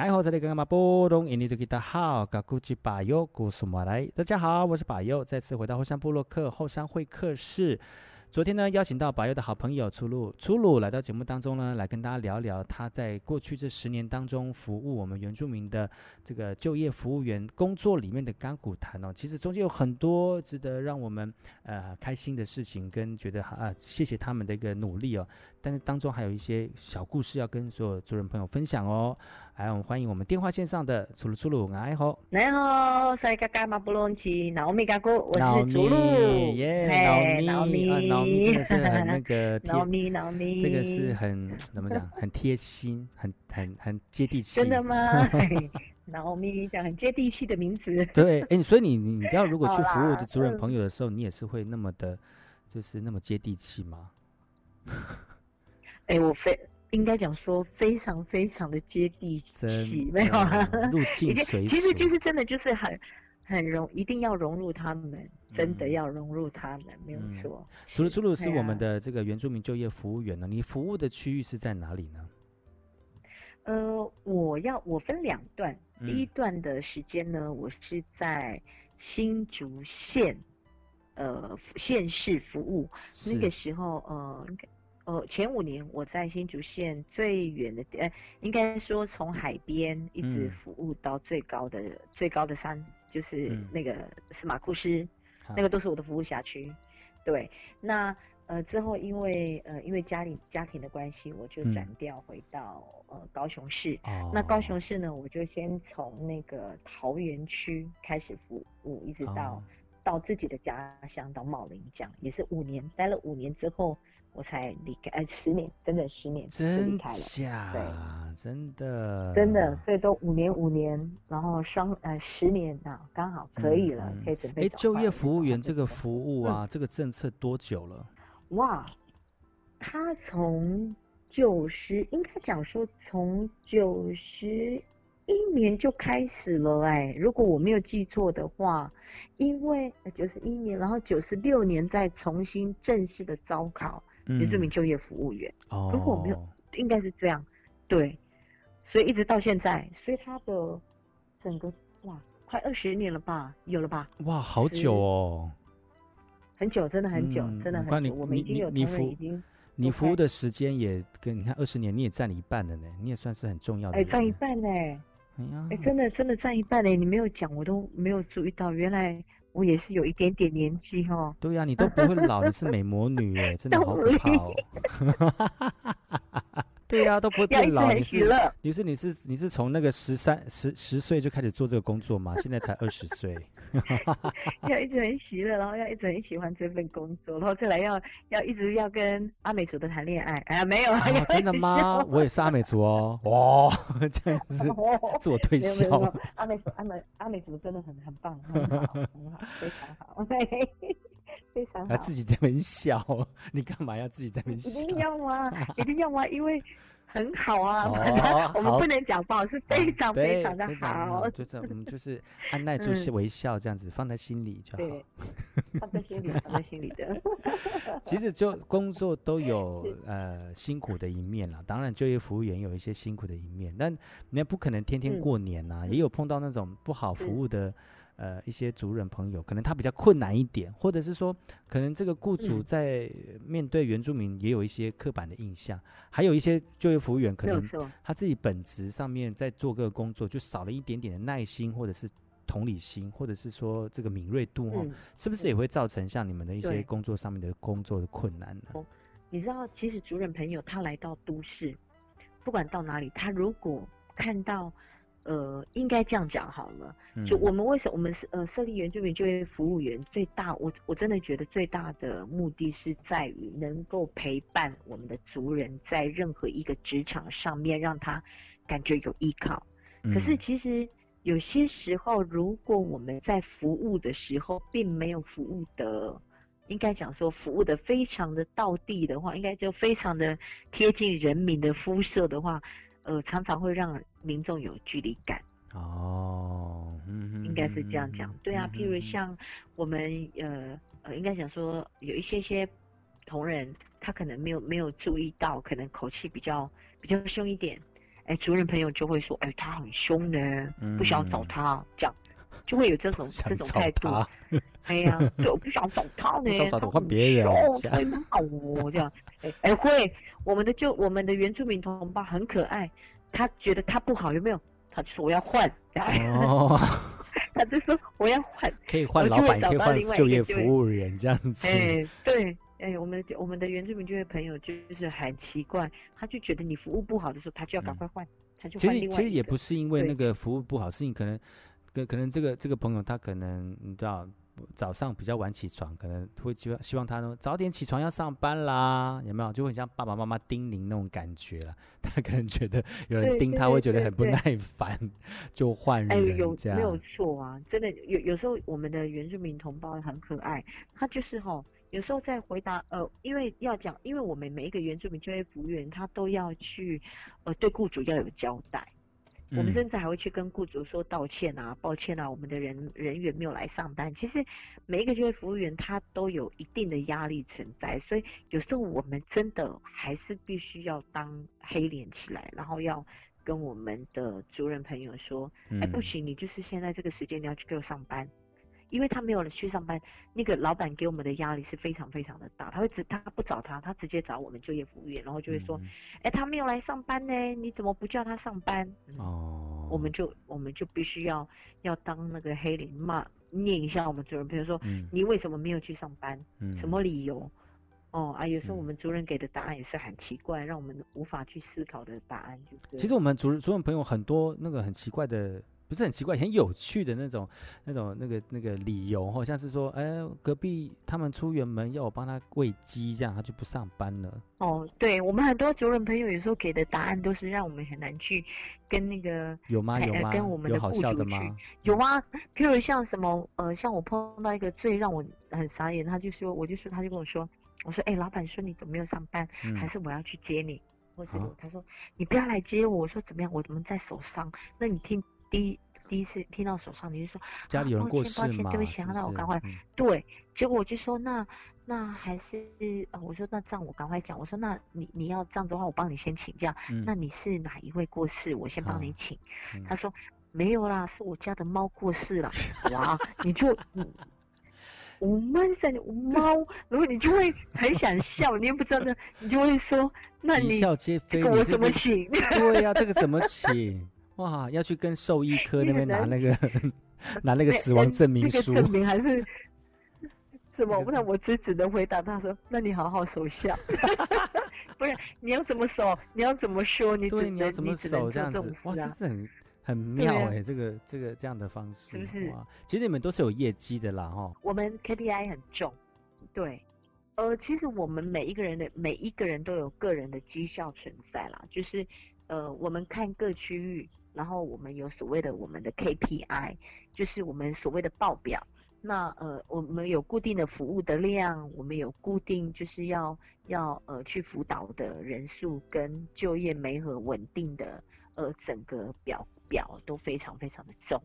哎，好，这里刚刚嘛波动，印尼的吉达好，嘎古吉巴尤古苏马来，大家好，我是巴尤，再次回到后山部落客后山会客室。昨天呢，邀请到巴尤的好朋友粗鲁，粗鲁来到节目当中呢，来跟大家聊聊他在过去这十年当中服务我们原住民的这个就业服务员工作里面的甘苦谈哦。其实中间有很多值得让我们呃开心的事情，跟觉得啊谢谢他们的一个努力哦。但是当中还有一些小故事要跟所有族人朋友分享哦。来，我们欢迎我们电话线上的粗鲁粗鲁，你好，你好，塞嘎嘎马布隆奇，脑米嘎哥，我是粗鲁，耶，脑米，脑米真的是很那个，脑米脑米，这个是很怎么讲，很贴心，很很很接地气。真的吗？脑米讲很接地气的名字。对，哎，所以你你知道，如果去服务的主人朋友的时候，你也是会那么的，就是那么接地气吗？哎，我非。应该讲说非常非常的接地气，没有啊？入 境随俗，其实就是真的就是很很融，一定要融入他们，嗯、真的要融入他们，没有错。除了粗鲁是我们的这个原住民就业服务员呢，你服务的区域是在哪里呢？呃，我要我分两段，第一段的时间呢，嗯、我是在新竹县，呃，县市服务，那个时候呃。呃，前五年我在新竹县最远的，呃，应该说从海边一直服务到最高的、嗯、最高的山，就是那个司马库斯，嗯、那个都是我的服务辖区。对，那呃之后因为呃因为家里家庭的关系，我就转调回到、嗯、呃高雄市。哦、那高雄市呢，我就先从那个桃园区开始服务，一直到、哦、到自己的家乡到茂林，这样也是五年，待了五年之后。我才离开，呃，十年，整整十年就离开了？对，真的，真的，所以都五年五年，然后双呃十年啊，刚好可以了，嗯、可以准备。哎，就业服务员这个服务啊，嗯、这个政策多久了？哇，他从九十，应该讲说从九十一年就开始了，哎，如果我没有记错的话，因为九十一年，然后九十六年再重新正式的招考。原住民就业服务员，嗯、如果我没有，应该是这样，对，所以一直到现在，所以他的整个哇，快二十年了吧，有了吧？哇，好久哦，很久，真的很久，嗯、真的很久。你我们已经有同仁已经，你服务的时间也跟你看二十年，你也占了一半了呢，你也算是很重要的。哎，占一半呢，哎呀，哎，真的真的占一半呢，你没有讲，我都没有注意到，原来。我也是有一点点年纪哦。对呀、啊，你都不会老，你是美魔女耶，真的好可怕哦。对呀、啊，都不会变老。你是你是你是你是从那个十三十十岁就开始做这个工作吗？现在才二十岁。要一直很喜乐，然后要一直很喜欢这份工作，然后再来要要一直要跟阿美族的谈恋爱。哎呀，没有，啊、真的吗？我也是阿美族哦。哇，这样子自我推销。阿美阿美阿美族真的很很棒，很好，很好，非常好，非常好。自己在那边笑，你干嘛要自己在那边笑？一定要吗？一定要吗？因为。很好啊，我们不能讲不好，是非常非常的好。就这，我们就是按耐住微笑，这样子放在心里就好。放在心里，放在心里的。其实就工作都有呃辛苦的一面啦，当然就业服务员有一些辛苦的一面，但你也不可能天天过年呐，也有碰到那种不好服务的。呃，一些族人朋友可能他比较困难一点，或者是说，可能这个雇主在面对原住民也有一些刻板的印象，嗯、还有一些就业服务员可能他自己本职上面在做个工作就少了一点点的耐心，或者是同理心，或者是说这个敏锐度哈，嗯、是不是也会造成像你们的一些工作上面的工作的困难呢？你知道，其实族人朋友他来到都市，不管到哪里，他如果看到。呃，应该这样讲好了。就我们为什么我们是呃设立原住民就业服务员，最大我我真的觉得最大的目的是在于能够陪伴我们的族人在任何一个职场上面，让他感觉有依靠。可是其实有些时候，如果我们在服务的时候，并没有服务的，应该讲说服务的非常的到地的话，应该就非常的贴近人民的肤色的话。呃，常常会让民众有距离感。哦，嗯，应该是这样讲，嗯、对啊，譬如像我们呃呃，应该讲说有一些些同仁，他可能没有没有注意到，可能口气比较比较凶一点，哎，主任朋友就会说，哎，他很凶呢，不想找他，嗯、这样就会有这种这种态度。哎呀，对，我不想找他 呢，他很换别人，他会骂我这样。哎哎，会，我们的就我们的原住民同胞很可爱，他觉得他不好，有没有？他就说我要换。哦。他就说我要换，可以换老板，可以换就业服务员这样子。哎，对，哎，我们我们的原住民就业朋友就是很奇怪，他就觉得你服务不好的时候，他就要赶快换，嗯、他就换另外。其实其实也不是因为那个服务不好，是你可能，可可能这个这个朋友他可能你知道。早上比较晚起床，可能会希望希望他呢早点起床要上班啦，有没有？就会像爸爸妈妈叮咛那种感觉了。他可能觉得有人叮他会觉得很不耐烦，就换人。哎，有没有错啊？真的有有时候我们的原住民同胞很可爱，他就是哈，有时候在回答呃，因为要讲，因为我们每一个原住民就业服务员他都要去呃对雇主要有交代。我们甚至还会去跟雇主说道歉啊，抱歉啊，我们的人人员没有来上班。其实每一个就业服务员他都有一定的压力存在，所以有时候我们真的还是必须要当黑脸起来，然后要跟我们的主任朋友说，哎，不行，你就是现在这个时间你要去给我上班。因为他没有了去上班，那个老板给我们的压力是非常非常的大。他会直他不找他，他直接找我们就业服务员，然后就会说，哎、嗯，他没有来上班呢，你怎么不叫他上班？哦，我们就我们就必须要要当那个黑脸骂念一下我们主任，比如说、嗯、你为什么没有去上班？嗯、什么理由？哦啊，有时候我们主任给的答案也是很奇怪，让我们无法去思考的答案，就是。其实我们主任主任朋友很多那个很奇怪的。不是很奇怪，很有趣的那种、那种、那个、那个理由，好像是说，哎、欸，隔壁他们出远门要我帮他喂鸡，这样他就不上班了。哦，对，我们很多主人朋友有时候给的答案都是让我们很难去跟那个有吗？有吗？跟我们的雇主去有好笑的吗？有啊，譬如像什么，呃，像我碰到一个最让我很傻眼，他就说，我就说，他就跟我说，我说，哎、欸，老板说你怎么没有上班？嗯、还是我要去接你？或是他说、啊、你不要来接我？我说怎么样？我怎么在手上？那你听。第一第一次听到手上，你就说家里有人过世吗？抱歉，抱歉，对不起，那我赶快。嗯、对，结果我就说那那还是呃，我说那这样我赶快讲。我说那你你要这样子的话，我帮你先请假。嗯、那你是哪一位过世？我先帮你请。嗯、他说没有啦，是我家的猫过世了。哇，你就我们在猫，然后你就会很想笑，你也不知道呢，你就会说那你这个我怎么请？对呀、啊，这个怎么请？哇，要去跟兽医科那边拿 那个拿那个 死亡证明书，那个、证明还是 什么？那我只只能回答他说：“那你好好守孝。”不是，你要怎么守？你要怎么说？你对，你要怎么守这样子？哇，这是很很妙哎、欸，这个这个这样的方式，是不是？其实你们都是有业绩的啦，哈。我们 KPI 很重，对。呃，其实我们每一个人的每一个人都有个人的绩效存在啦，就是呃，我们看各区域。然后我们有所谓的我们的 KPI，就是我们所谓的报表。那呃，我们有固定的服务的量，我们有固定就是要要呃去辅导的人数跟就业没和稳定的呃整个表表都非常非常的重。